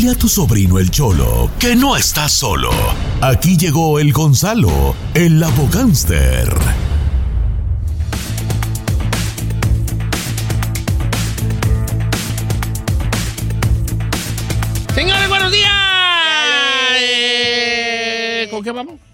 Dile a tu sobrino el Cholo que no está solo. Aquí llegó el Gonzalo, el abogánster. Señores, buenos días. Eh, ¿Con qué vamos?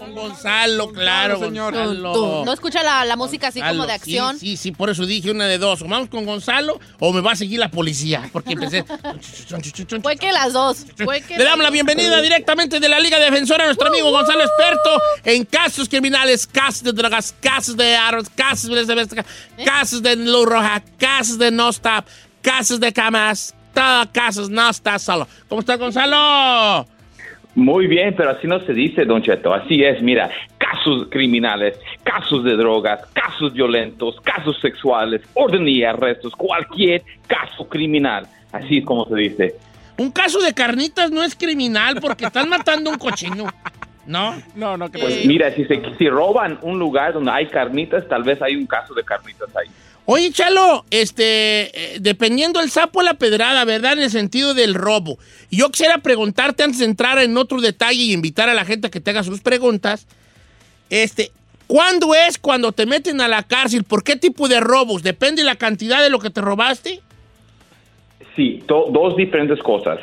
Con Gonzalo, claro, señor. Gonzalo. Tú, ¿No escucha la, la música así Gonzalo, como de acción? Sí, sí, sí, por eso dije una de dos. O vamos con Gonzalo o me va a seguir la policía. Porque empecé. Fue que las dos. Fue que Le damos la bienvenida directamente de la Liga Defensora a nuestro amigo Gonzalo, experto en casos criminales, casos de drogas, casos de armas, casos de casos de luz roja, casos de no stop, casos de camas, todo casos, no está solo. ¿Cómo está Gonzalo? Muy bien, pero así no se dice, Don Cheto. Así es, mira, casos criminales, casos de drogas, casos violentos, casos sexuales, orden y arrestos, cualquier caso criminal. Así es como se dice. Un caso de carnitas no es criminal porque están matando un cochino. ¿No? No, no creo. Pues mira, si, se, si roban un lugar donde hay carnitas, tal vez hay un caso de carnitas ahí. Oye, Chalo, este, eh, dependiendo el sapo o la pedrada, ¿verdad? En el sentido del robo. Yo quisiera preguntarte antes de entrar en otro detalle y invitar a la gente a que te haga sus preguntas. Este, ¿cuándo es cuando te meten a la cárcel? ¿Por qué tipo de robos? ¿Depende de la cantidad de lo que te robaste? Sí, do- dos diferentes cosas.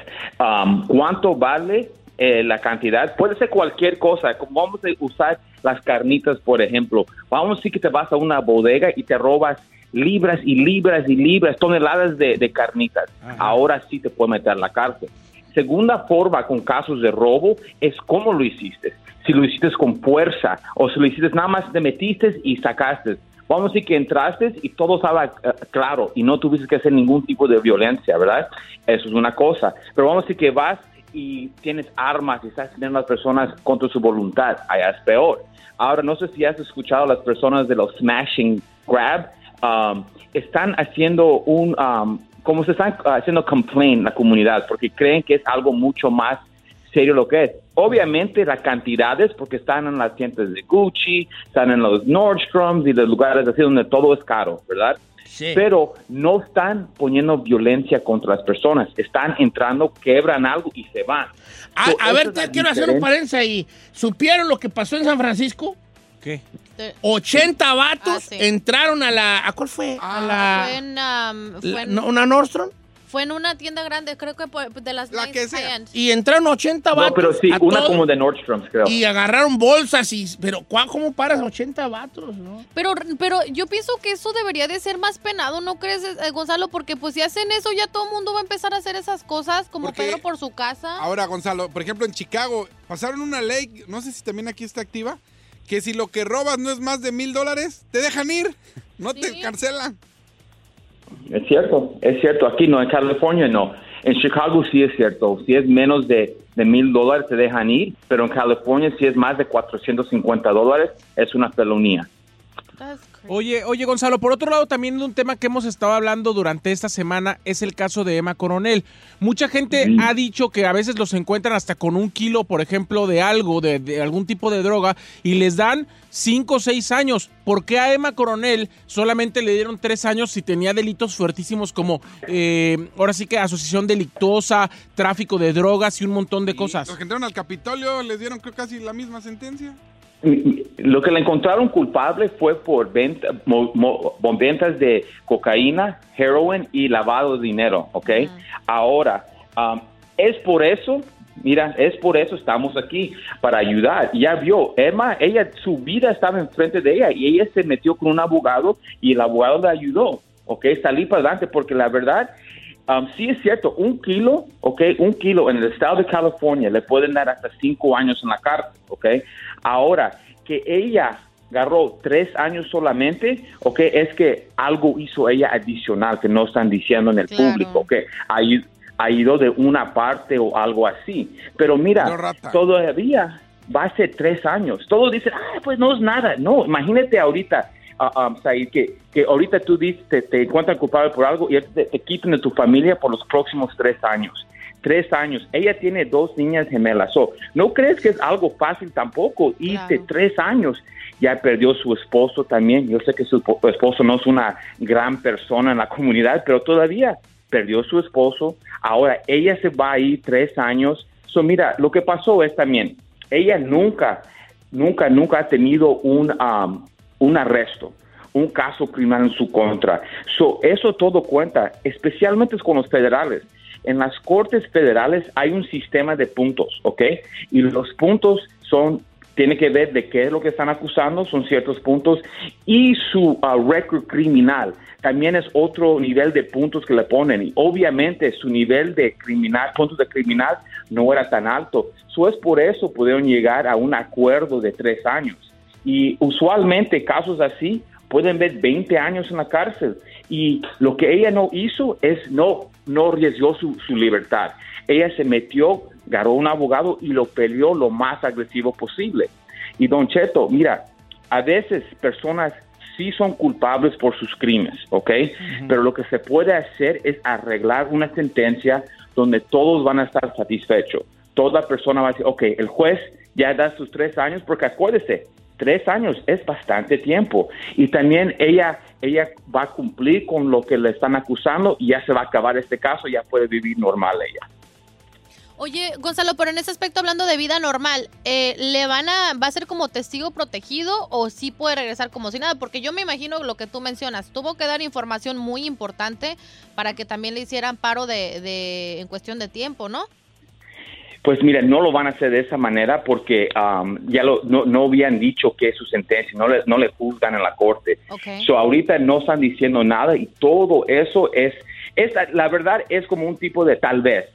¿Cuánto vale eh, la cantidad? Puede ser cualquier cosa. Como vamos a usar las carnitas, por ejemplo. Vamos a decir que te vas a una bodega y te robas libras y libras y libras, toneladas de, de carnitas. Ahora sí te puede meter a la cárcel. Segunda forma con casos de robo es cómo lo hiciste. Si lo hiciste con fuerza o si lo hiciste nada más te metiste y sacaste. Vamos a decir que entraste y todo estaba eh, claro y no tuviste que hacer ningún tipo de violencia, ¿verdad? Eso es una cosa. Pero vamos a decir que vas y tienes armas y estás teniendo a las personas contra su voluntad. Allá es peor. Ahora, no sé si has escuchado a las personas de los smashing grab. um, están haciendo un, um, como se están haciendo complaint la comunidad porque creen que es algo mucho más serio lo que es. Obviamente las cantidades, porque están en las tiendas de Gucci, están en los Nordstroms y los lugares así donde todo es caro, ¿verdad? Sí. Pero no están poniendo violencia contra las personas. Están entrando, quebran algo y se van. A, So, a esa ver, te quiero hacer un paréntesis ahí. ¿Supieron lo que pasó en San Francisco? ¿Qué? Te- 80 vatos Ah, sí. entraron a la... ¿A cuál fue? a la... Fue en, um, fue la- en- no, ¿Una Nordstrom? Fue en una tienda grande, creo que por- de las La nice que sea. high-end. Y entraron 80 No, vatos. pero sí, a una todo, como de Nordstrom's, creo. Y agarraron bolsas y... Pero ¿cuá- ¿cómo paras 80 vatos, no? Pero, pero yo pienso que eso debería de ser más penado, ¿no crees, eh, Gonzalo? Porque pues si hacen eso ya todo el mundo va a empezar a hacer esas cosas, como Porque Pedro por su casa. Ahora, Gonzalo, por ejemplo, en Chicago pasaron una ley, no sé si también aquí está activa, que si lo que robas no es más de mil dólares, te dejan ir, no te cancelan. Es cierto, es cierto. Aquí no, en California no. En Chicago sí es cierto. Si es menos de mil dólares te dejan ir, pero en California si es más de 450 dólares es una felonía. Oye, oye, Gonzalo, por otro lado, también un tema que hemos estado hablando durante esta semana es el caso de Emma Coronel. Mucha gente ha dicho que a veces los encuentran hasta con un kilo, por ejemplo, de algo, de, de algún tipo de droga, y les dan cinco o seis años. ¿Por qué a Emma Coronel solamente le dieron tres años si tenía delitos fuertísimos como, eh, ahora sí que asociación delictuosa, tráfico de drogas y un montón de cosas? Los que entraron al Capitolio les dieron creo casi la misma sentencia. Lo que le encontraron culpable fue por venta, mo- mo- por ventas de cocaína, heroin y lavado de dinero, ¿ok? Ahora, um, es por eso, Mira, es por eso estamos aquí, para ayudar. Ya vio, Emma, ella, su vida estaba enfrente de ella y ella se metió con un abogado y el abogado le ayudó, ¿ok? Salí para adelante porque la verdad, um, sí es cierto, un kilo, ¿ok? Un kilo en el estado de California le pueden dar hasta cinco años en la cárcel, ¿ok? Ahora, que ella agarró tres años solamente, ¿ok? Es que algo hizo ella adicional que no están diciendo en el Claro. público, ¿ok? Ha ido de una parte o algo así. Pero mira, No, todavía va a ser tres años. Todos dicen, ah, pues no es nada. No, imagínate ahorita, ah, ah, Said, que, que ahorita tú dices, te, te encuentran culpable por algo y te, te quitan de tu familia por los próximos tres años. Tres años. Ella tiene dos niñas gemelas. So, ¿No crees que es algo fácil tampoco? Irte Claro. tres años. Ya perdió su esposo también. Yo sé que su po- esposo no es una gran persona en la comunidad, pero todavía perdió su esposo. Ahora ella se va a ir tres años. So, mira, lo que pasó es también, ella nunca, nunca, nunca ha tenido un, um, un arresto, un caso criminal en su contra. So, eso todo cuenta, especialmente con los federales. En las cortes federales hay un sistema de puntos, ¿ok? Y los puntos son tiene que ver de qué es lo que están acusando, son ciertos puntos, y su ah, récord criminal también es otro nivel de puntos que le ponen. Y obviamente su nivel de criminal, puntos de criminal no era tan alto. So es por eso pudieron llegar a un acuerdo de tres años. Y usualmente casos así pueden ver 20 años en la cárcel. Y lo que ella no hizo es no, no arriesgó su, su libertad. Ella se metió, agarró un abogado y lo peleó lo más agresivo posible. Y Don Cheto, mira, a veces personas sí son culpables por sus crímenes, ¿ok? Pero lo que se puede hacer es arreglar una sentencia donde todos van a estar satisfechos. Toda persona va a decir, ok, el juez ya da sus tres años, porque acuérdese, tres años es bastante tiempo. Y también ella, ella va a cumplir con lo que le están acusando y ya se va a acabar este caso, ya puede vivir normal ella. Oye, Gonzalo, pero en ese aspecto, hablando de vida normal, eh, ¿le van a, va a ser como testigo protegido o sí puede regresar como si nada? Porque yo me imagino lo que tú mencionas, tuvo que dar información muy importante para que también le hicieran paro de, de en cuestión de tiempo, ¿no? Pues mira, no lo van a hacer de esa manera porque um, ya lo, no, no habían dicho que es su sentencia, no le, no le juzgan en la corte. Ok. So, ahorita no están diciendo nada y todo eso es, es, la verdad es como un tipo de tal vez,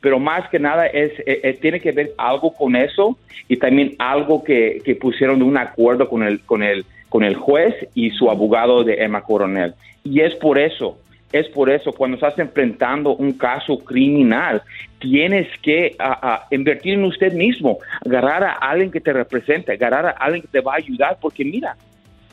pero más que nada es, eh, eh, tiene que ver algo con eso y también algo que, que pusieron de un acuerdo con el, con el, con el juez y su abogado de Emma Coronel. Y es por eso, es por eso, cuando estás enfrentando un caso criminal, tienes que invertir en usted mismo, agarrar a alguien que te represente, agarrar a alguien que te va a ayudar, porque mira,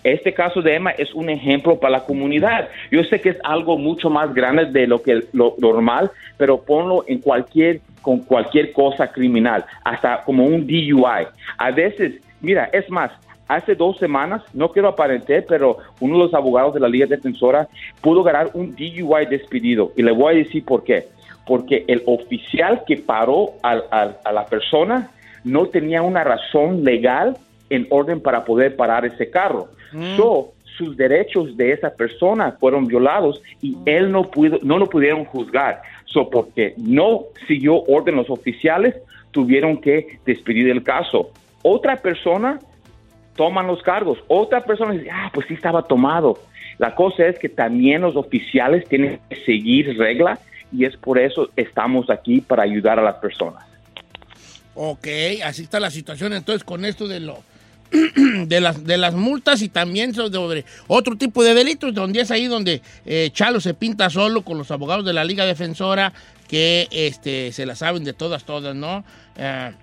este caso de Emma es un ejemplo para la comunidad. Yo sé que es algo mucho más grande de lo que lo normal, pero ponlo en cualquier con cualquier cosa criminal, hasta como un DUI. A veces, mira, es más, hace dos semanas, no quiero aparentar, pero uno de los abogados de la Liga Defensora pudo ganar un DUI despedido. Y le voy a decir por qué. Porque el oficial que paró al- al- a la persona no tenía una razón legal en orden para poder parar ese carro. So, sus derechos de esa persona fueron violados y él no pudo, no lo pudieron juzgar. So, porque no siguió orden los oficiales, tuvieron que despedir el caso. Otra persona toman los cargos. Otra persona dice, ah, pues sí estaba tomado. La cosa es que también los oficiales tienen que seguir regla y es por eso estamos aquí para ayudar a las personas. Ok, así está la situación entonces con esto de lo de las de las multas y también sobre otro tipo de delitos donde es ahí donde eh, Chalo se pinta solo con los abogados de la Liga Defensora que este se la saben de todas todas, ¿no? Eh,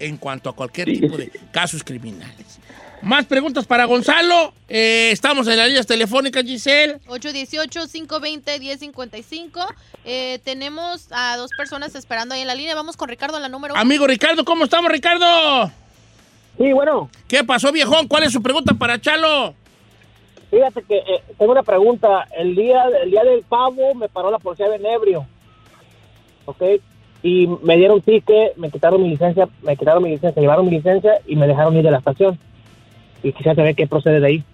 en cuanto a cualquier Sí, tipo de casos criminales. Más preguntas para Gonzalo. Eh, estamos en las líneas telefónicas, Giselle. 818-520-1055. Eh, tenemos a dos personas esperando ahí en la línea. Vamos con Ricardo en la número uno. Amigo Ricardo, ¿cómo estamos, Ricardo? Sí, bueno, ¿Qué pasó, viejón? ¿Cuál es su pregunta para Chalo? fíjate que eh, tengo una pregunta. El día, el día del pavo me paró la policía de Nebrio, ¿ok? Y me dieron ticket, me quitaron mi licencia, me quitaron mi licencia, llevaron mi licencia y me dejaron ir de la estación. Y quisiera saber qué procede de ahí.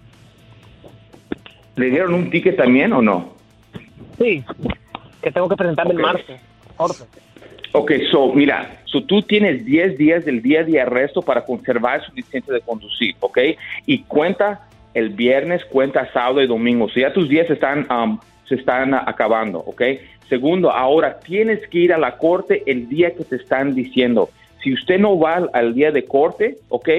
¿Le dieron un ticket también o no? Sí, que tengo que presentarme el martes. Corte. Ok, so, mira, so tú tienes 10 días del día de arresto para conservar su licencia de conducir, ¿ok? Y cuenta el viernes, cuenta sábado y domingo. So ya tus días están, um, se están acabando, ¿ok? Segundo, ahora tienes que ir a la corte el día que te están diciendo. Si usted no va al, día de corte, ¿ok?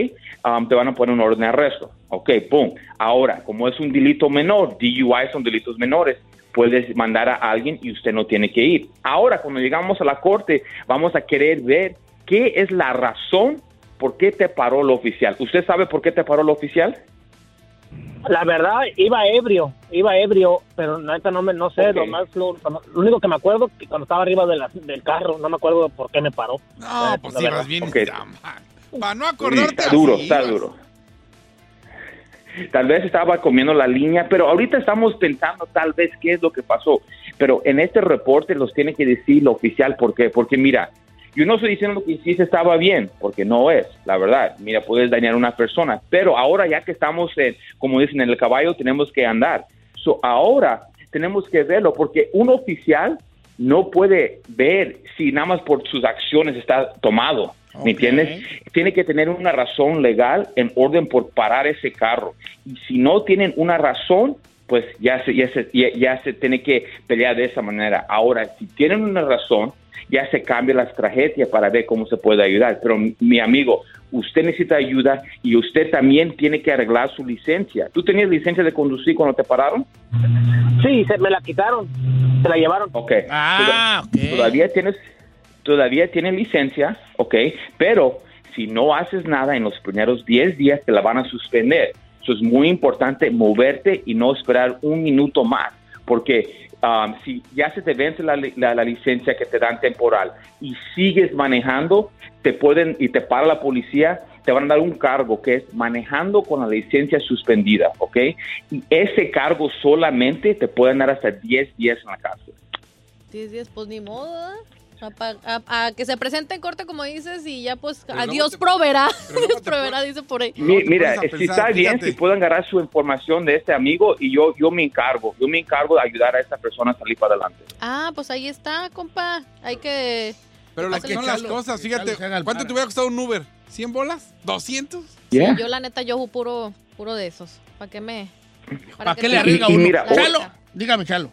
Um, te van a poner un orden de arresto. Ok, pum. Ahora, como es un delito menor, DUI son delitos menores, puedes mandar a alguien y usted no tiene que ir. Ahora, cuando llegamos a la corte, vamos a querer ver qué es la razón por qué te paró el oficial. ¿Usted sabe por qué te paró el oficial? La verdad, iba ebrio, iba ebrio, pero neta no me, no sé, lo más, lo, lo único que me acuerdo que cuando estaba arriba de la- del carro, no me acuerdo por qué me paró. No, Eh, pues ibas verdad. bien. Ok. Para no Sí, acordarte está así, duro, está ibas. duro. Tal vez estaba comiendo la línea, pero ahorita estamos pensando tal vez qué es lo que pasó. Pero en este reporte los tiene que decir lo oficial, ¿por qué? Porque mira, yo no estoy diciendo que sí se estaba bien, porque no es, la verdad. Mira, puedes dañar a una persona, pero ahora ya que estamos, en, como dicen, en el caballo, tenemos que andar. So, ahora tenemos que verlo, porque un oficial no puede ver si nada más por sus acciones está tomado. ¿Me entiendes? Tiene que tener una razón legal en orden por parar ese carro. Y si no tienen una razón, pues ya se, ya se, ya, ya se tiene que pelear de esa manera. Ahora, si tienen una razón, ya se cambia la estrategia para ver cómo se puede ayudar. Pero mi- mi amigo, usted necesita ayuda y usted también tiene que arreglar su licencia. ¿Tú tenías licencia de conducir cuando te pararon? Sí, se me la quitaron, se la llevaron. Ok. Ah, Toda- ok. Todavía tienes, todavía tienes licencia, ok, pero si no haces nada en los primeros 10 días te la van a suspender. Eso es muy importante moverte y no esperar un minuto más, porque um, si ya se te vence la, la licencia que te dan temporal y sigues manejando, te pueden y te para la policía, te van a dar un cargo que es manejando con la licencia suspendida, ¿ok? Y ese cargo solamente te pueden dar hasta 10 días en la cárcel. 10 días, pues ni modo. ¿eh? A, a- a que se presente en corte, como dices, y ya pues Pero a Dios te- proveerá. Dios proveerá, dice por ahí. Mi- mira, si pensar, está bien, fíjate. si puedo agarrar su información de este amigo y yo, yo me encargo, yo me encargo de ayudar a esta persona a salir para adelante. Ah, pues ahí está, compa. Hay que... Pero las Que son las cosas, fíjate, ¿cuánto para. te hubiera costado un Uber? ¿100 bolas? ¿200? Yeah. Yo la neta, yo puro, puro de esos. ¿Para qué me...? ¿Para que qué le te- arriesga uno? mira, Chalo, dígame, Chalo.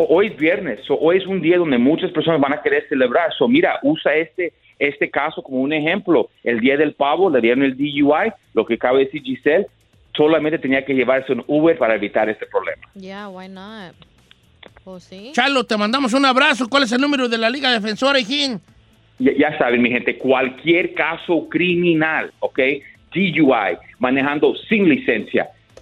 Hoy es viernes, so, hoy es un día donde muchas personas van a querer celebrar. So, mira, usa este, este caso como un ejemplo. El día del pavo le dieron el DUI, lo que cabe decir Giselle, solamente tenía que llevarse un Uber para evitar este problema. Yeah, why not? Pues sí. Chalo, te mandamos un abrazo. ¿Cuál es el número de la Liga Defensora, Hijín? Ya, ya saben, mi gente, cualquier caso criminal, ¿ok? DUI, manejando sin licencia,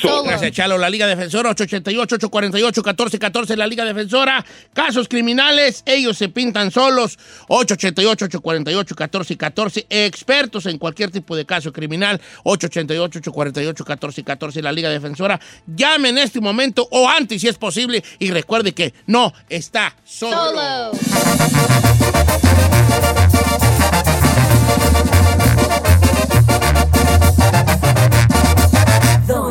solos. Gracias, Chalo. La Liga Defensora, 888-848-1414, la Liga Defensora. Casos criminales, ellos se pintan solos. 888-848-1414. Expertos en cualquier tipo de caso criminal. 888-848-1414, la Liga Defensora. Llame en este momento o antes si es posible. Y recuerde que no está solo. Solo.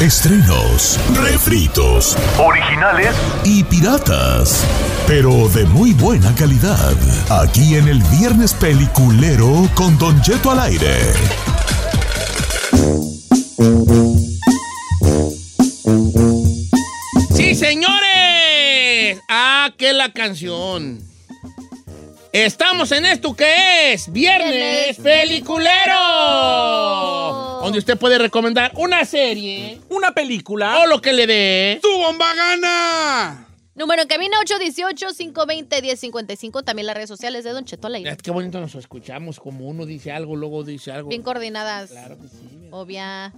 Estrenos, refritos, Originales. y piratas, pero de muy buena calidad. Aquí en el Viernes Peliculero con Don Cheto al aire. ¡Sí, señores! ¡Ah, qué la canción! Estamos en esto que es Viernes Peliculero, donde usted puede recomendar una serie, una película o lo que le dé. ¡Tu bomba gana! Número en cabina 818-520-1055. También las redes sociales de Don Cheto al aire. Qué bonito nos escuchamos, como uno dice algo, luego dice algo. Bien coordinadas. Claro que sí. Obvia.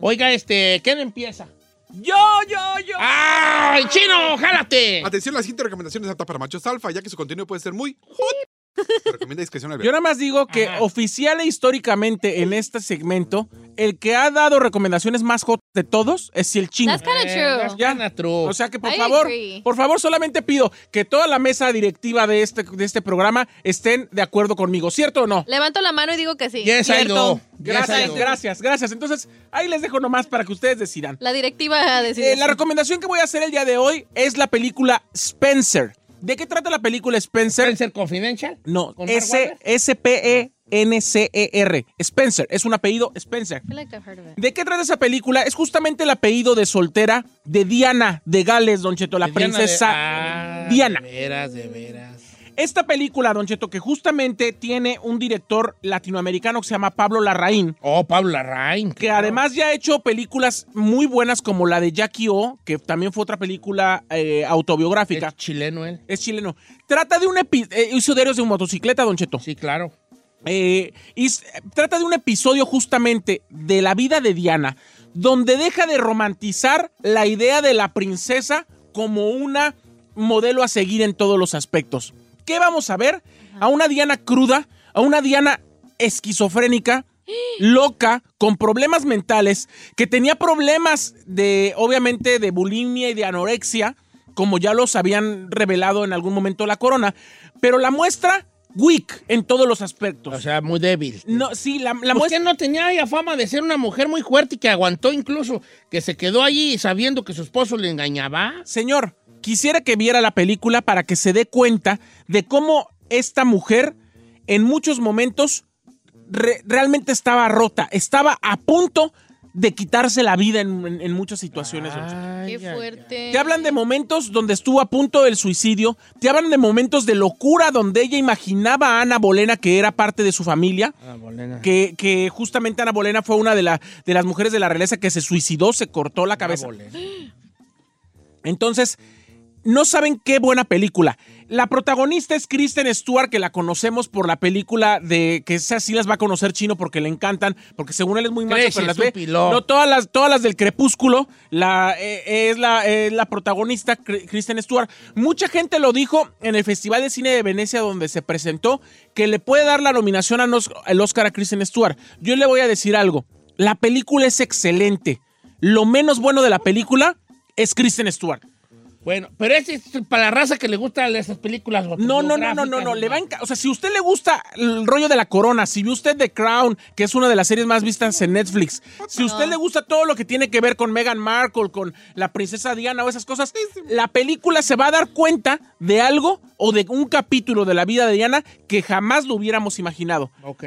Oiga, este, ¿quién empieza? Yo, yo, yo. ¡Ay, chino, jálate! Atención, la siguiente recomendación es apta para machos alfa, ya que su contenido puede ser muy hot. Se recomienda discreción al ver. Yo nada más digo que oficial e históricamente en este segmento, el que ha dado recomendaciones más hot de todos es el chino. That's kinda true. that's kinda true. O sea que por I favor, agree. por favor solamente pido que toda la mesa directiva de este, de este programa estén de acuerdo conmigo, ¿cierto o no? Levanto la mano y digo que sí. Yes, Cierto. Yes, Gracias, gracias, gracias. Entonces, ahí les dejo nomás para que ustedes decidan. La directiva decide. Eh, la recomendación que voy a hacer el día de hoy es la película Spencer. ¿De qué trata la película Spencer? ¿Spencer Confidential? No, ¿Con Mark S Wahlberg? S P E N C E R. Spencer, es un apellido Spencer. I feel like I've heard of it. ¿De qué trata esa película? Es justamente el apellido de soltera de Diana de Gales, Don Cheto, la De Diana de- princesa Ah, Diana. De veras, de veras. Esta película, Don Cheto, que justamente tiene un director latinoamericano que se llama Pablo Larraín, Oh, Pablo Larraín. que además ya ha hecho películas muy buenas como la de Jackie O, que también fue otra película eh, autobiográfica. Es chileno él. Es chileno. Trata de un episodio. diarios de motocicleta, Don Cheto. Sí, claro. Eh, y trata de un episodio justamente de la vida de Diana, donde deja de romantizar la idea de la princesa como una modelo a seguir en todos los aspectos. ¿Qué vamos a ver? A una Diana cruda, a una Diana esquizofrénica, loca, con problemas mentales, que tenía problemas de, obviamente, de bulimia y de anorexia, como ya los habían revelado en algún momento la corona, pero la muestra weak en todos los aspectos. O sea, muy débil. No, sí, la, la ¿Usted muestra... no tenía ella fama de ser una mujer muy fuerte y que aguantó incluso, que se quedó allí sabiendo que su esposo le engañaba? Señor, quisiera que viera la película para que se dé cuenta de cómo esta mujer en muchos momentos re- realmente estaba rota, estaba a punto de quitarse la vida en, en- en muchas situaciones. Qué fuerte. Te hablan de momentos donde estuvo a punto del suicidio, te hablan de momentos de locura donde ella imaginaba a Ana Bolena que era parte de su familia, Ah, Bolena. que, que justamente Ana Bolena fue una de, la- de las mujeres de la realeza que se suicidó, se cortó la cabeza. Bolena. Entonces, no saben qué buena película. La protagonista es Kristen Stewart, que la conocemos por la película de que esa sí las va a conocer chino porque le encantan, porque según él es muy macho, pero las ve. No, todas las, todas las del Crepúsculo, la, eh, es, la, es la protagonista Kristen Stewart. Mucha gente lo dijo en el Festival de Cine de Venecia, donde se presentó, que le puede dar la nominación al Oscar a Kristen Stewart. Yo le voy a decir algo. La película es excelente. lo menos bueno de la película es Kristen Stewart. Bueno, pero ese es para la raza que le gustan esas películas. No, no, no, no, no, no, le va O sea, si a usted le gusta el rollo de la corona, si vio usted The Crown, que es una de las series más vistas en Netflix, si usted le gusta todo lo que tiene que ver con Meghan Markle, con la princesa Diana o esas cosas, la película se va a dar cuenta de algo o de un capítulo de la vida de Diana que jamás lo hubiéramos imaginado. Ok.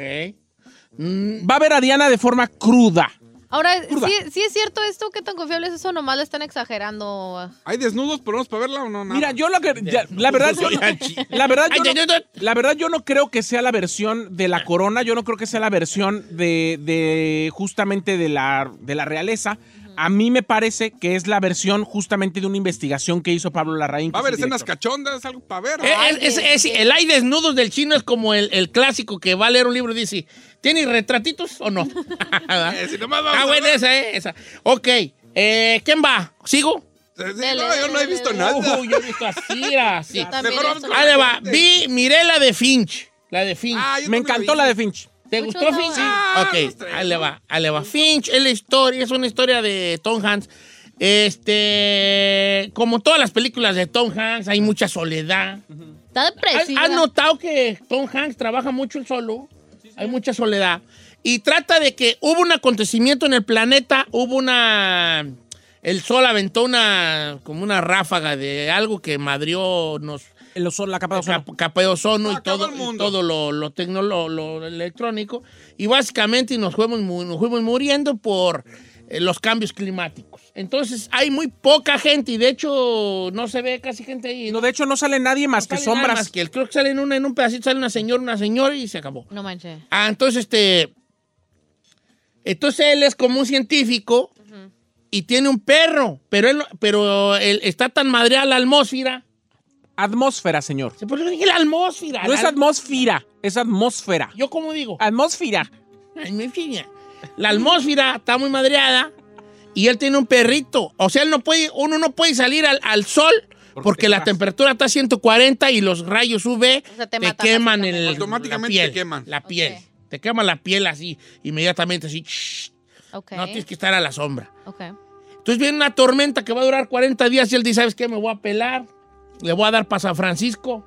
Va a ver a Diana de forma cruda. Ahora. ¿sí, sí es cierto esto? ¿Qué tan confiable es eso? Nomás le están exagerando. ¿Hay desnudos? ¿Podemos para verla o no? Nada. Mira, yo lo que. ya, la verdad, yo, la, verdad yo no, la verdad, yo no creo que sea la versión de la corona. Yo no creo que sea la versión de, de justamente de la, de la realeza. A mí me parece que es la versión justamente de una investigación que hizo Pablo Larraín. Va a haber escenas cachondas, algo para ver. Eh, es- es- es- el hay desnudos del chino es como el, el clásico que va a leer un libro y dice, ¿tiene retratitos o no? Eh, si nomás ah, bueno, esa, eh, esa. Ok, eh, ¿quién va? ¿Sigo? Sí, sí, Dele, no, yo no he visto dele. nada. Uh, yo he visto así, así. Mejor vamos con Ahí le va. Vi, miré la de Finch. La de Finch. Ah, Me no encantó la de Finch. ¿Te Mucho gustó. Finch? Ah, los ok, ahí le va, ahí le va. Finch es la historia, es una historia de Tom Hanks. Este, como todas las películas de Tom Hanks, hay mucha soledad. Está ¿Has, depresiva. has notado que Tom Hanks trabaja mucho el solo? Hay mucha soledad. Y trata de que hubo un acontecimiento en el planeta, hubo una... El sol aventó una... como una ráfaga de algo que madrió, nos... El ozono, la capa de ozono. cap- capa de ozono y todo, el y mundo. todo lo, lo, tecno- lo- lo electrónico. Y básicamente nos fuimos, nos fuimos muriendo por eh, los cambios climáticos. Entonces hay muy poca gente y de hecho no se ve casi gente ahí. No, de hecho, no sale nadie más que sale nada sombras. más que el- creo que sale en, una, en un pedacito, sale una señora, una señora y se acabó. No manches. Ah, entonces este. Entonces él es como un científico y tiene un perro, pero él, pero él está tan madreada la atmósfera. Atmósfera, señor. ¿Por qué no dije la atmósfera? No es atmósfera, es atmósfera. ¿Yo cómo digo? Atmósfera. Ay, mi fina. La atmósfera está muy madreada y él tiene un perrito. O sea, él no puede, uno no puede salir al, al sol porque, la temperatura está a 140 y los rayos UV O sea, te queman el, Automáticamente la piel, te queman. La piel. Te quema la piel así, inmediatamente así. shh. Ok. No tienes que estar a la sombra. Ok. Entonces viene una tormenta que va a durar 40 días y él dice, ¿sabes qué? Me voy a pelar. Le voy a dar para San Francisco.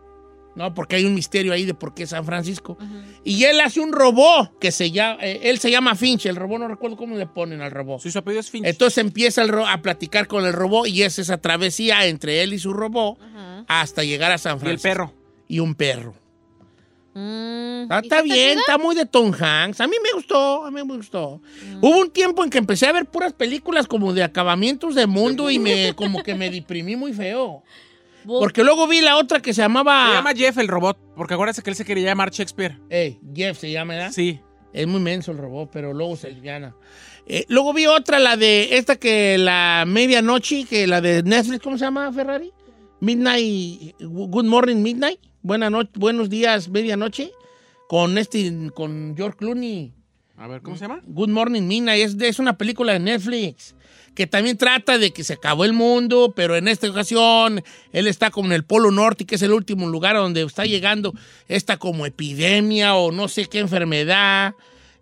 No, porque hay un misterio ahí de por qué San Francisco. Y él hace un robot que se llama, eh, él se llama Finch. El robot no recuerdo cómo le ponen al robot. Sí, su apellido es Finch. Entonces empieza el ro- a platicar con el robot y es esa travesía entre él y su robot hasta llegar a San y el Francisco. perro. Y un perro. Mm, Está, ¿y está bien, está muy de Tom Hanks. A mí me gustó, a mí me gustó. Hubo un tiempo en que empecé a ver puras películas como de acabamientos de mundo y me como que me deprimí muy feo. Porque luego vi la otra que se llamaba... Se llama Jeff el robot, porque acuérdate que él se quería llamar Shakespeare. Ey, Jeff se llama, ¿verdad? Sí. Es muy menso el robot, pero luego se aliviana. Eh, luego vi otra, la de esta que la medianoche, que la de Netflix, ¿cómo se llama, Ferrari? Midnight, Good Morning Midnight. Buena noche, buenos días, medianoche. Con este, con George Clooney. A ver, ¿cómo se llama? Good Morning Midnight. Es, de- es una película de Netflix que también trata de que se acabó el mundo, pero en esta ocasión él está como en el Polo Norte, que es el último lugar donde está llegando esta como epidemia o no sé qué enfermedad.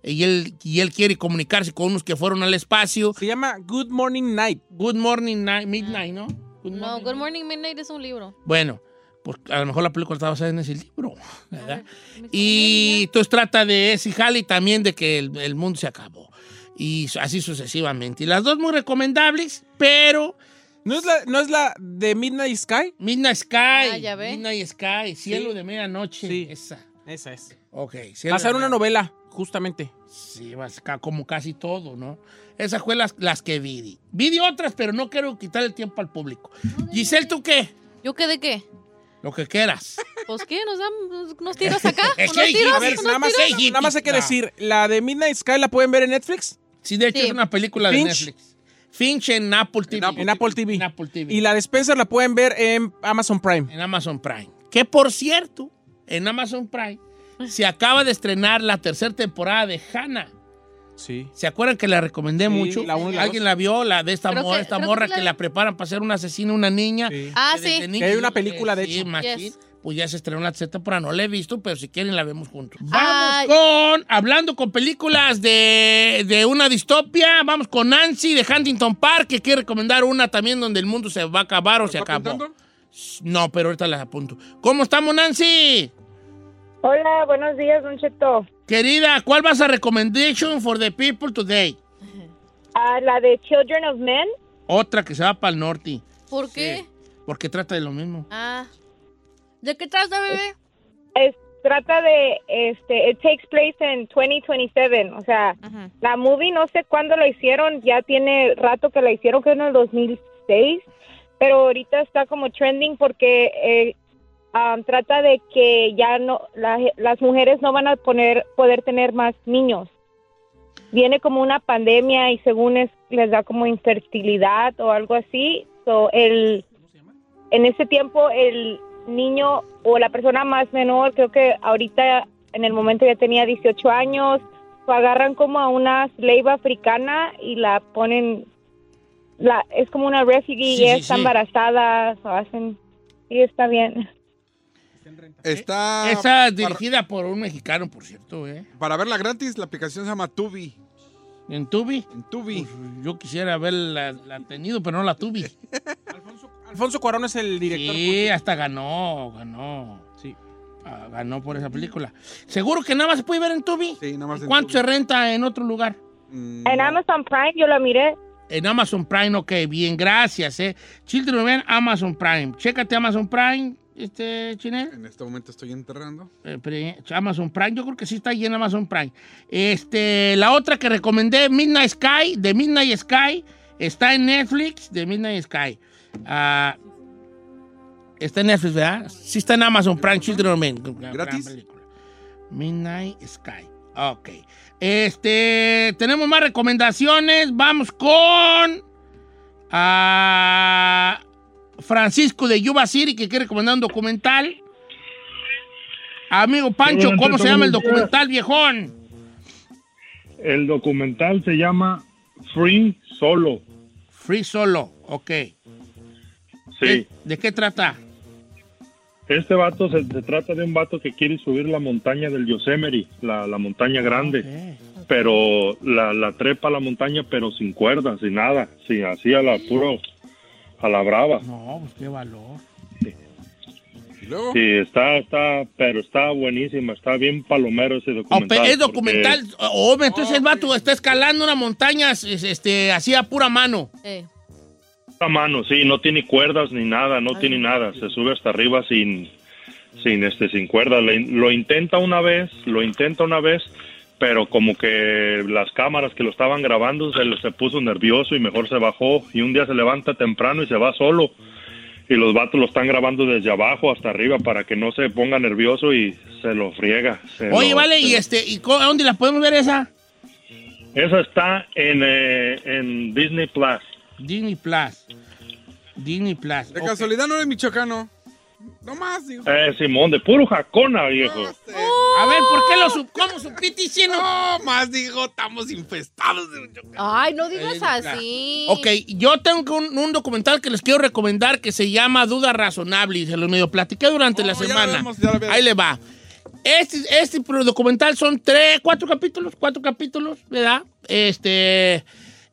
Y él, y él quiere comunicarse con unos que fueron al espacio. Se llama Good Morning Night. Good Morning Night, Midnight, ¿no? Good No, Morning Good Morning Midnight es un libro. bueno, pues a lo mejor la película está basada en ese libro, ¿verdad? Y entonces trata de ese jale y también de que el, el mundo se acabó. Y así sucesivamente. Y las dos muy recomendables, pero ¿No es la, no es la de Midnight Sky? Midnight Sky, Ah, ya ve. Midnight Sky, Cielo de Medianoche. Sí. Esa. Esa es. Ok. Va Cielo a ser una novela, justamente. Sí, va a ser ca- como casi todo, ¿no? Esas fue las, las que vi. Vi de otras, pero no quiero quitar el tiempo al público. Giselle, ¿tú qué? ¿Yo qué de qué? Lo que quieras. Pues qué, nos dan unos tiros acá. Es unos que tiros, a ver, unos Nada más, nada más hay que No. decir, la de Midnight Sky la pueden ver en Netflix, Sí, de hecho Sí. es una película de. Netflix. Finch en Apple TV. en Apple TV. En Apple TV. Y la de Spencer la pueden ver en Amazon Prime. en Amazon Prime. Que por cierto, en Amazon Prime se acaba de estrenar la tercera temporada de Hannah. Sí. ¿Se acuerdan que la recomendé Sí, mucho? la uno la ¿Alguien dos. la vio? La de esta morra, que- esta que morra que, la preparan para ser una asesina, una niña. Sí. Ah, sí. hay una película, de hecho. Yes. Pues ya se estrenó la tercera temporada. No la he visto, pero si quieren la vemos juntos. Vamos Ay. con, hablando con películas de, de una distopia, vamos con Nancy de Huntington Park, que quiere recomendar una también donde el mundo se va a acabar o se ¿Está acabó. apuntando? No, pero ahorita las apunto. ¿Cómo estamos, Nancy? Hola, buenos días, Don Cheto. Querida, ¿cuál vas a recommendation for the people today? Ah, la de Children of Men. Otra que se va para el norte, ¿Por qué? porque trata de lo mismo. Ah. ¿De qué trata, bebé? Es, trata de, este, it takes place in 2027. O sea, Ajá. la movie no sé cuándo la hicieron, ya tiene rato que la hicieron, que en el 2006. Pero ahorita está como trending porque eh, um, trata de que ya no, la- las mujeres no van a poner, poder tener más niños. Viene como una pandemia y según es, les da como infertilidad o algo así. So, el, en ese tiempo el niño o la persona más menor, creo que ahorita en el momento ya tenía 18 años, lo agarran como a una slave africana y la ponen, la, es como una refugee Sí, y sí, está sí. embarazada, o hacen, y está bien. Está. Esa para, dirigida por un mexicano, por cierto, ¿eh? para verla gratis, la aplicación se llama Tubi. ¿En Tubi? En Tubi. Pues, yo quisiera haberla la tenido, pero no la tuve. Alfonso Cuarón es el director. Sí, hasta ganó, ganó. Sí. Ah, ganó por esa película. ¿Seguro que nada más se puede ver en Tubi? Sí, nada más en ¿Cuánto se renta en otro lugar? Mm, En Amazon Prime yo la miré. En Amazon Prime, ok, bien, gracias, eh. Children ven Amazon Prime. Chécate Amazon Prime, este, Chinel. En este momento estoy enterrando. Eh, Amazon Prime, yo creo que sí está ahí en Amazon Prime. Este, la otra que recomendé, Midnight Sky, de Midnight Sky, está en Netflix, de Midnight Sky. Ah, está en Netflix, ¿verdad? Sí está en Amazon Prime, Children of Men. ¿Gratis? Midnight Sky. Ok. Este, tenemos más recomendaciones. Vamos con ah, Francisco de Yuba City, que quiere recomendar un documental. Amigo Pancho, ¿cómo se llama el documental, viejón? El documental se llama Free Solo. Free Solo, ok. Sí. ¿De qué trata? Este vato se, se trata de un vato que quiere subir la montaña del Yosemite, la, la montaña grande. Pero la, la trepa a la montaña, pero sin cuerdas, sin nada. Sí, así a la puro, a la brava. No, pues qué valor. ¿Y luego? Sí, está, está, pero está buenísima, está bien palomero ese Oh, documental. pe- es porque- documental. Oh, entonces el vato está escalando una montaña es- este, así a pura mano. Eh. A mano, sí, no tiene cuerdas ni nada, no tiene nada, se sube hasta arriba sin, sin este, sin cuerdas. Lo intenta una vez, lo intenta una vez, pero como que las cámaras que lo estaban grabando se, se puso nervioso y mejor se bajó y un día se levanta temprano y se va solo y los vatos lo están grabando desde abajo hasta arriba para que no se ponga nervioso y se lo friega. se Oye, lo- vale, se y este, ¿y co- dónde la podemos ver esa? Esa está en, eh, en Disney Plus. Disney Plus. Disney Plus. De casualidad no eres michoacano. No más, digo. Eh, Simón, de puro jacona, viejo. A ver, ¿por qué lo sub ¿Cómo supiste si no? No más, digo, estamos infestados de michoacano. Ay, no digas así. Ok, yo tengo un, un documental que les quiero recomendar que se llama Duda Razonable y se los medio platiqué durante la Oh, ya lo semana. vemos, ya lo vemos. Ahí le va. Este, este documental son tres, cuatro capítulos, cuatro capítulos, ¿verdad? Este,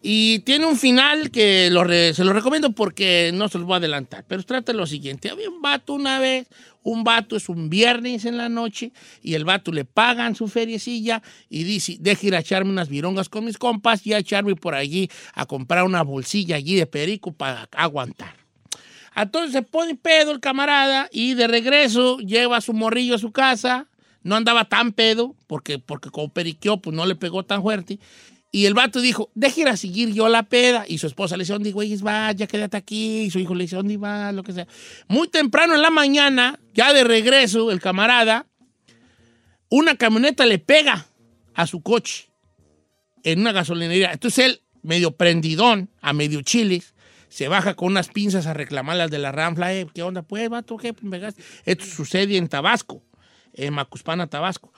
y tiene un final que se lo recomiendo porque no se los voy a adelantar, pero trata lo siguiente. Había un vato una vez, un vato es un viernes en la noche y el vato le pagan su feriecilla y dice, deje ir a echarme unas virongas con mis compas y a echarme por allí a comprar una bolsilla allí de perico para aguantar. Entonces se pone pedo el camarada y de regreso lleva a su morrillo a su casa. No andaba tan pedo porque, porque como periqueó, pues no le pegó tan fuerte. Y el vato dijo, deje ir a seguir yo la peda. Y su esposa le dice, ¿dónde güey vaya? Quédate aquí. Y su hijo le dice, ¿dónde va? Lo que sea. Muy temprano en la mañana, ya de regreso, el camarada, una camioneta le pega a su coche en una gasolinería. Entonces él, medio prendidón, a medio chiles, se baja con unas pinzas a reclamar las de la ranfla. Eh, ¿Qué onda? Pues, vato, ¿qué? Pues, me gas- Esto sucede en Tabasco, en Macuspana, Tabasco.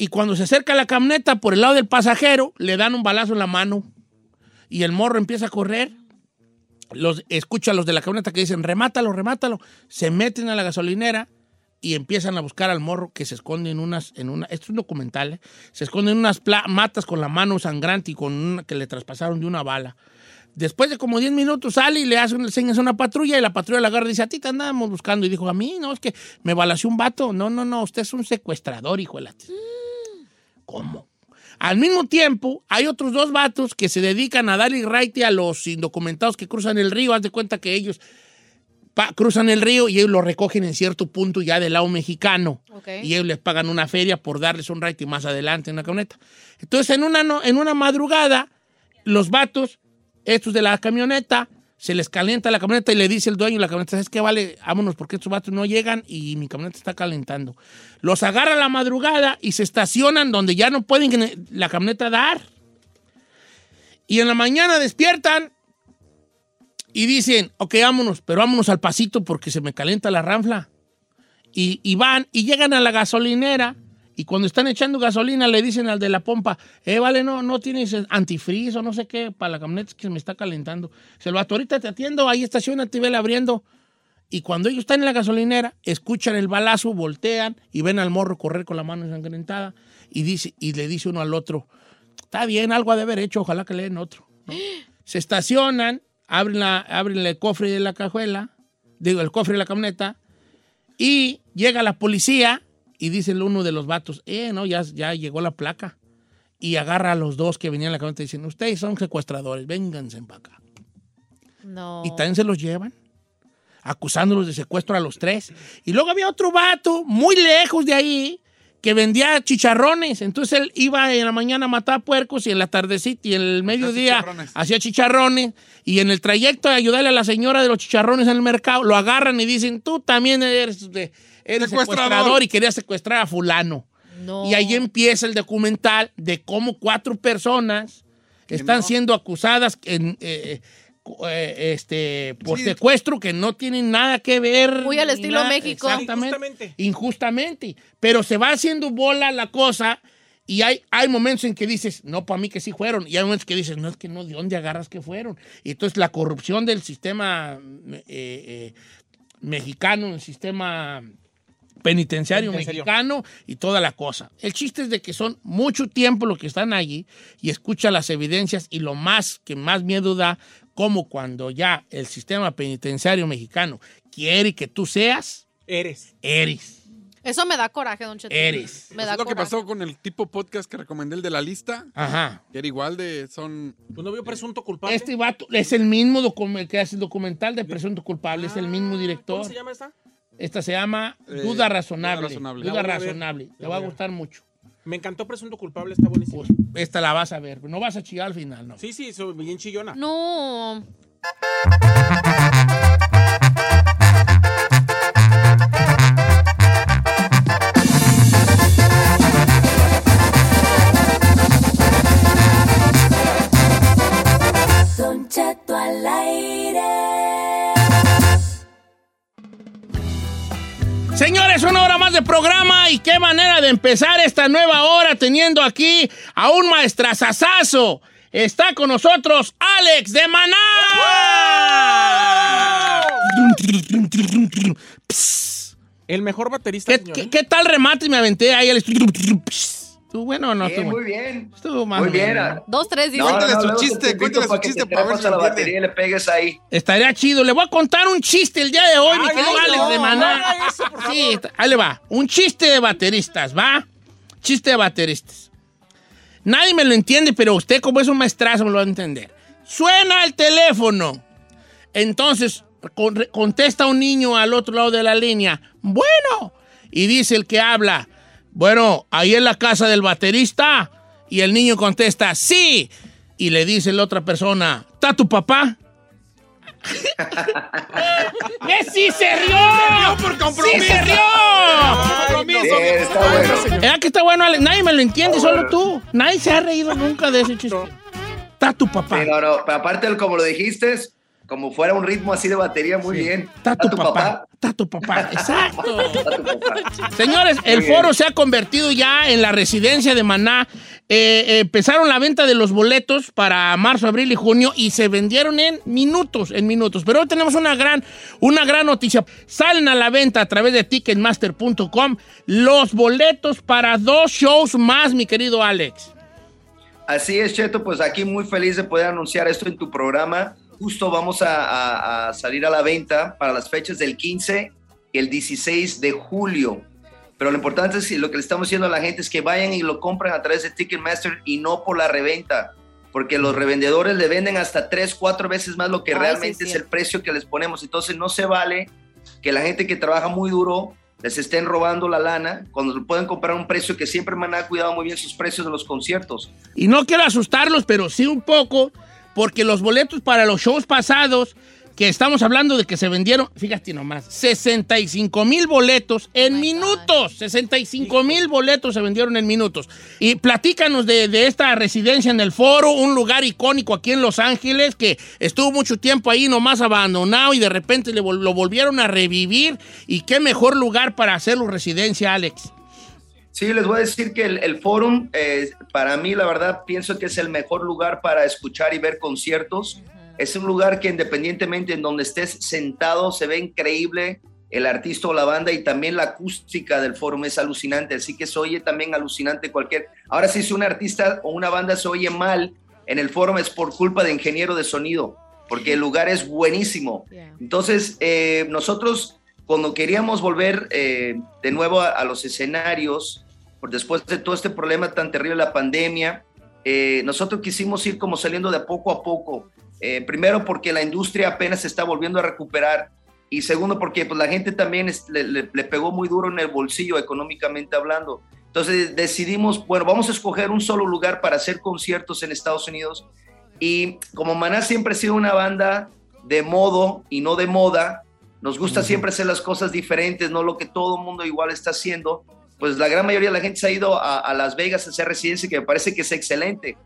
Y cuando se acerca la camioneta por el lado del pasajero, le dan un balazo en la mano. Y el morro empieza a correr. Los, escucha a los de la camioneta que dicen, remátalo, remátalo. Se meten a la gasolinera y empiezan a buscar al morro que se esconde en unas, en una, esto es un documental, ¿eh? se esconde en unas matas con la mano sangrante y con una que le traspasaron de una bala. Después de como 10 minutos sale y le hace señas a una patrulla y la patrulla la agarra y dice, a ti te andábamos buscando. Y dijo, a mí, no, es que me balació un vato. No, no, no, usted es un secuestrador, hijo de la... t-". ¿Cómo? Al mismo tiempo, hay otros dos vatos que se dedican a darle raite a los indocumentados que cruzan el río. Haz de cuenta que ellos pa- cruzan el río y ellos lo recogen en cierto punto ya del lado mexicano. Y ellos les pagan una feria por darles un raite más adelante en una camioneta. Entonces, en una, en una madrugada, los vatos, estos de la camioneta, se les calienta la camioneta y le dice el dueño de la camioneta, ¿sabes qué vale? Vámonos porque estos vatos no llegan y mi camioneta está calentando. Los agarra a la madrugada y se estacionan donde ya no pueden la camioneta dar. Y en la mañana despiertan y dicen, ok, vámonos, pero vámonos al pasito porque se me calienta la ranfla. Y van y llegan a la gasolinera y cuando están echando gasolina le dicen al de la pompa, eh, vale, no, no tienes antifreeze o no sé qué para la camioneta que se me está calentando. Se vato, ahorita te atiendo, ahí estacionate y vele abriendo. Y cuando ellos están en la gasolinera, escuchan el balazo, voltean y ven al morro correr con la mano ensangrentada y, dice, y le dice uno al otro, está bien, algo ha de haber hecho, ojalá que le den otro. ¿no? Se estacionan, abren, la, abren el cofre de la cajuela, digo, el cofre de la camioneta, y llega la policía y dice el uno de los vatos, eh, no, ya, ya llegó la placa. Y agarra a los dos que venían en la camioneta y dicen, ustedes son secuestradores, vénganse para acá. No. Y también se los llevan, acusándolos de secuestro a los tres. Y luego había otro vato muy lejos de ahí que vendía chicharrones. Entonces él iba en la mañana a matar puercos y en la tardecita y en el mediodía chicharrones. hacía chicharrones. Y en el trayecto de ayudarle a la señora de los chicharrones en el mercado, lo agarran y dicen, tú también eres, de- eres Secuestrador. secuestrador y querías secuestrar a fulano. No. Y ahí empieza el documental de cómo cuatro personas están no. siendo acusadas en, eh, eh, este, por Sí. secuestro que no tienen nada que ver. Muy al estilo nada- México. Exactamente. Injustamente. Injustamente. Pero se va haciendo bola la cosa y hay, hay momentos en que dices, no, para mí que sí fueron. Y hay momentos que dices, no, es que no, ¿de dónde agarras que fueron? Y entonces la corrupción del sistema eh, eh, mexicano, el sistema penitenciario, Penitenciario. mexicano y toda la cosa. El chiste es de que son mucho tiempo los que están allí y escucha las evidencias y lo más que más miedo da, como cuando ya el sistema penitenciario mexicano quiere que tú seas, Eres. eres, Eso me da coraje, don Cheto. eres. Me da es lo que pasó con el tipo podcast que recomendé, el de la lista. Ajá. Que era igual de. Son. ¿Pues no vio presunto culpable? Este vato es el mismo que hace el documental de presunto culpable, es el mismo director. ¿Cómo se llama esta? Esta se llama Eh, Duda Razonable. Duda Razonable. Duda La voy a ver. Razonable. La Te va a gustar mucho. Me encantó presunto culpable, está buenísimo. Pues esta la vas a ver. No vas a chillar al final, ¿no? Sí, sí, soy bien chillona. No. Programa y qué manera de empezar esta nueva hora teniendo aquí a un maestrazazazo. Está con nosotros Alex de Maná. Pss. El mejor baterista, ¿Qué, qué- qué tal remate me aventé ahí? Alex? ¿Estuvo bueno o no? Bien, Estuvo muy bien. Estuvo más Muy bien. ah. Dos, tres, dice. Cuéntale su chiste, cuéntale su chiste te para ver si a la batería y le pegues ahí. Estaría chido. Le voy a contar un chiste el día de hoy, mi Ay, querido ay, Alex no, de Maná. no haga eso, por Sí, favor. ahí le va. Un chiste de bateristas, ¿va? Chiste de bateristas. Nadie me lo entiende, pero usted como es un maestrazo me lo va a entender. Suena el teléfono. Entonces con- contesta un niño al otro lado de la línea. Bueno. Y dice el que habla. Bueno, ahí en la casa del baterista. Y el niño contesta, sí. Y le dice la otra persona, ¿está tu papá? ¡Eh, sí se rió! por compromiso! ¡Sí se rió! Compromiso, está bueno. ¿Verdad que está bueno, Alex? Nadie me lo entiende, solo tú. Nadie se ha reído nunca de ese chiste. Está tu papá. No, no, pero aparte, como lo dijiste, como fuera un ritmo así de batería, muy bien. Está tu, papá. Está tu papá. Exacto. Señores, el bien. foro se ha convertido ya en la residencia de Maná. Eh, eh, empezaron la venta de los boletos para marzo, abril y junio y se vendieron en minutos, en minutos. Pero hoy tenemos una gran, una gran noticia. Salen a la venta a través de ticketmaster.com los boletos para dos shows más, mi querido Alex. Así es, Cheto, pues aquí muy feliz de poder anunciar esto en tu programa. Justo vamos a, a- a salir a la venta para las fechas del 15 y el 16 de julio. Pero lo importante es que lo que le estamos diciendo a la gente es que vayan y lo compren a través de Ticketmaster y no por la reventa, porque los revendedores le venden hasta tres, cuatro veces más lo que Ay, sí, realmente es el precio que les ponemos. Entonces no se vale que la gente que trabaja muy duro les estén robando la lana cuando lo pueden comprar a un precio que siempre me han cuidado muy bien sus precios de los conciertos. Y no quiero asustarlos, pero sí un poco, porque los boletos para los shows pasados, que estamos hablando de que se vendieron, fíjate nomás, 65 mil boletos en minutos. 65 mil boletos se vendieron en minutos. Y platícanos de, de esta residencia en el foro, un lugar icónico aquí en Los Ángeles, que estuvo mucho tiempo ahí nomás abandonado y de repente le lo volvieron a revivir. Y qué mejor lugar para hacerlo residencia, Alex. Sí, les voy a decir que el, el Forum, eh, para mí, la verdad, pienso que es el mejor lugar para escuchar y ver conciertos. Es un lugar que independientemente en donde estés sentado, se ve increíble el artista o la banda y también la acústica del Forum es alucinante, así que se oye también alucinante cualquier... Ahora sí, si un artista o una banda se oye mal en el Forum es por culpa de ingeniero de sonido, porque el lugar es buenísimo. Entonces, eh, nosotros cuando queríamos volver eh, de nuevo a, a los escenarios, por después de todo este problema tan terrible, la pandemia, eh, nosotros quisimos ir como saliendo de poco a poco. Eh, primero porque la industria apenas se está volviendo a recuperar y segundo porque pues, la gente también es- le, le- le pegó muy duro en el bolsillo económicamente hablando. Entonces decidimos, bueno, vamos a escoger un solo lugar para hacer conciertos en Estados Unidos y como Maná siempre ha sido una banda de modo y no de moda, nos gusta siempre hacer las cosas diferentes, no lo que todo el mundo igual está haciendo. Pues la gran mayoría de la gente se ha ido a, Las Vegas a hacer residencia, que me parece que es excelente.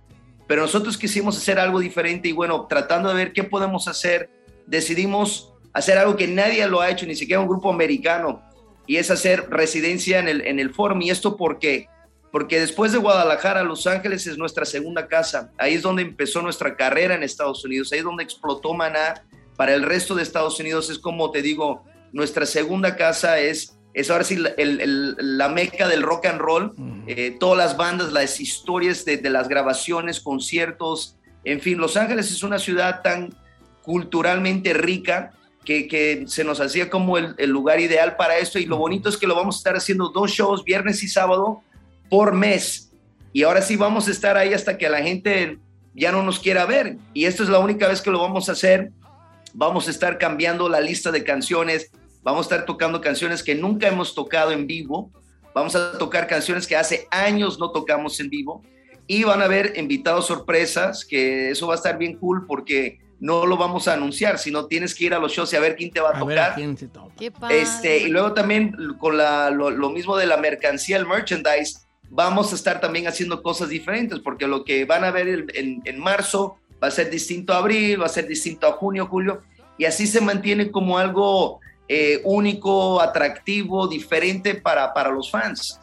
Pero nosotros quisimos hacer algo diferente y bueno, tratando de ver qué podemos hacer, decidimos hacer algo que nadie lo ha hecho, ni siquiera un grupo americano, y es hacer residencia en el, en el Forum. ¿Y esto por qué? Porque después de Guadalajara, Los Ángeles es nuestra segunda casa. Ahí es donde empezó nuestra carrera en Estados Unidos, ahí es donde explotó Maná. Para el resto de Estados Unidos es como te digo, nuestra segunda casa es, es ahora sí el- el- la meca del rock and roll. Eh, todas las bandas, las historias de, de las grabaciones, conciertos, en fin, Los Ángeles es una ciudad tan culturalmente rica que, que se nos hacía como el, el lugar ideal para esto y lo bonito es que lo vamos a estar haciendo dos shows, viernes y sábado, por mes. Y ahora sí vamos a estar ahí hasta que la gente ya no nos quiera ver. Y esto es la única vez que lo vamos a hacer. Vamos a estar cambiando la lista de canciones. Vamos a estar tocando canciones que nunca hemos tocado en vivo. Vamos a tocar canciones que hace años no tocamos en vivo. Y van a haber invitados sorpresas, que eso va a estar bien cool porque no lo vamos a anunciar, sino tienes que ir a los shows y a ver quién te va a, A tocar. ver a quién se toca. Qué padre. Este, y luego también con la- lo, lo mismo de la mercancía, el merchandise, vamos a estar también haciendo cosas diferentes, porque lo que van a ver el- en, en marzo va a ser distinto a abril, va a ser distinto a junio, julio, y así se mantiene como algo eh, único, atractivo, diferente para, para los fans.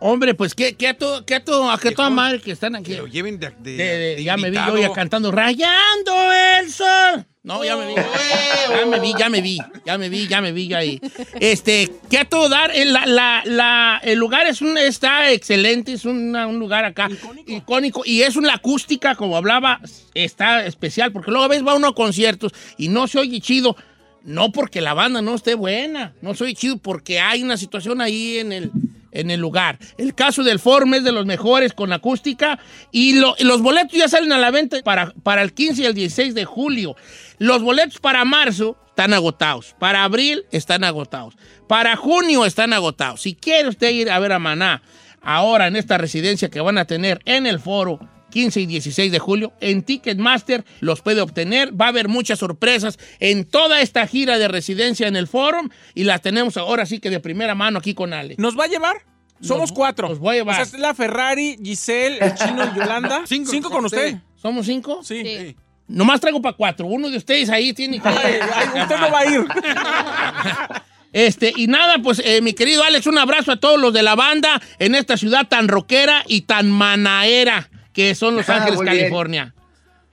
Hombre, pues que, que a todo, que a todo, a que toda madre que están aquí. lo lleven de, de- De- de- de ya me vi yo ya cantando Rayando el sol. No, ya me vi. Ya me vi, ya me vi, ya me vi, ya me vi ya ahí. Este, que a todo dar, el, la, la- la- el lugar es un, está excelente, es una- un lugar acá icónico. y es una acústica, como hablaba, está especial, porque luego a veces va uno a conciertos y no se oye chido, no porque la banda no esté buena, no se oye chido porque hay una situación ahí en el, en el lugar. El caso del Forum es de los mejores con acústica y, lo- y los boletos ya salen a la venta para, para el 15 y el 16 de julio. Los boletos para marzo están agotados, para abril están agotados, para junio están agotados. Si quiere usted ir a ver a Maná ahora en esta residencia que van a tener en el foro 15 y 16 de julio. En Ticketmaster los puede obtener. Va a haber muchas sorpresas en toda esta gira de residencia en el Forum y las tenemos ahora sí que de primera mano aquí con Ale. ¿Nos va a llevar? Somos cuatro. Los voy a llevar. O sea, es la Ferrari, Giselle, el chino y Yolanda. Cinco. Cinco con usted. ¿Somos cinco? Sí. Sí. Nomás traigo para cuatro. Uno de ustedes ahí tiene que... usted no va a ir. Este, y nada, pues eh, mi querido Alex, un abrazo a todos los de la banda en esta ciudad tan rockera y tan manaera que son Los Ah, Ángeles, bien. California.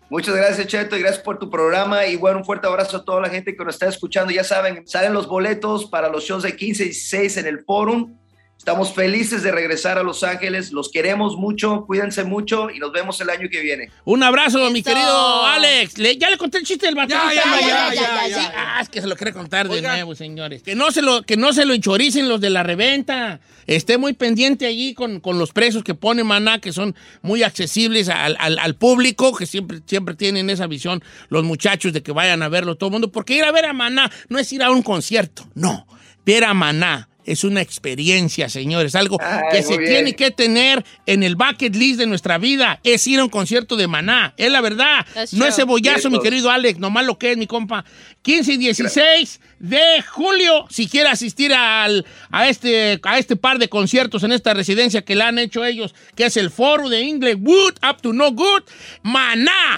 Muchas gracias, Cheto, y gracias por tu programa. Y bueno, un fuerte abrazo a toda la gente que nos está escuchando. Ya saben, salen los boletos para los shows de 15 y 16 en el Forum. Estamos felices de regresar a Los Ángeles. Los queremos mucho, cuídense mucho y nos vemos el año que viene. Un abrazo, mi querido Alex. Le- ya le conté el chiste del baterista. Ya, ya, ya, ya, ya, Sí, Ah, es que se lo quiere contar de nuevo, señores. Que no se lo, que no se lo enchoricen los de la reventa. Esté muy pendiente allí con, con los precios que pone Maná, que son muy accesibles al, al- al público, que siempre, siempre tienen esa visión los muchachos de que vayan a verlo todo el mundo. Porque ir a ver a Maná no es ir a un concierto, no. Ver a Maná es una experiencia, señores. Algo Ay, que se bien. tiene que tener en el bucket list de nuestra vida. Es ir a un concierto de Maná. Es la verdad. That's No es true. cebollazo, mi querido Alex. Nomás lo que es, mi compa. 15 y 16 de julio. Si quiere asistir al, a, este, a este par de conciertos en esta residencia que le han hecho ellos, que es el foro de Inglewood, Up to No Good, Maná.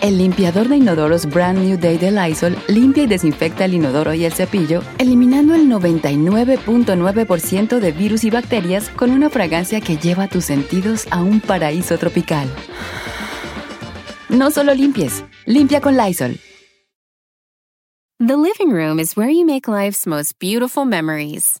El limpiador de inodoros Brand New Day de Lysol limpia y desinfecta el inodoro y el cepillo, eliminando el 99.9% de virus y bacterias con una fragancia que lleva tus sentidos a un paraíso tropical. No solo limpies, limpia con Lysol. The living room is where you make life's most beautiful memories.